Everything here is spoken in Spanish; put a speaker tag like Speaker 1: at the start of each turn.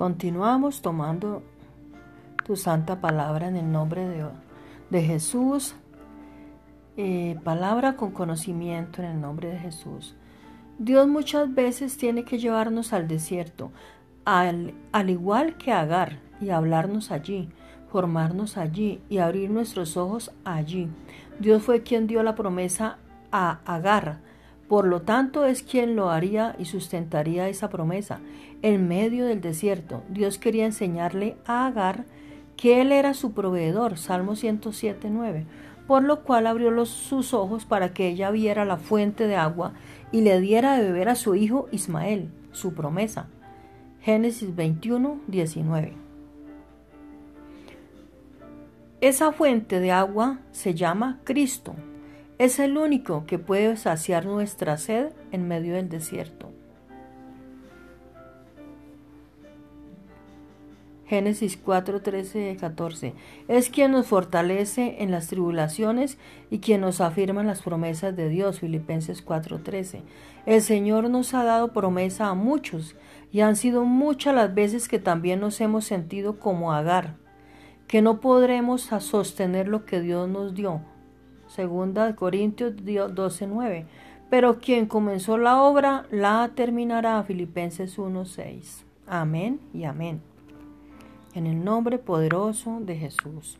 Speaker 1: Continuamos tomando tu santa palabra en el nombre de, de Jesús. Eh, palabra con conocimiento en el nombre de Jesús. Dios muchas veces tiene que llevarnos al desierto, al, al igual que Agar, y hablarnos allí, formarnos allí y abrir nuestros ojos allí. Dios fue quien dio la promesa a Agar por lo tanto es quien lo haría y sustentaría esa promesa. En medio del desierto, Dios quería enseñarle a Agar que Él era su proveedor, Salmo 107, 9, por lo cual abrió sus ojos para que ella viera la fuente de agua y le diera de beber a su hijo Ismael, su promesa. Génesis 21, 19. Esa fuente de agua se llama Cristo, es el único que puede saciar nuestra sed en medio del desierto. Génesis 4, 13, 14. Es quien nos fortalece en las tribulaciones y quien nos afirma las promesas de Dios. Filipenses 4, 13. El Señor nos ha dado promesa a muchos y han sido muchas las veces que también nos hemos sentido como Agar, que no podremos sostener lo que Dios nos dio Segunda Corintios 12:9. Pero quien comenzó la obra la terminará. Filipenses 1:6. Amén y amén. En el nombre poderoso de Jesús.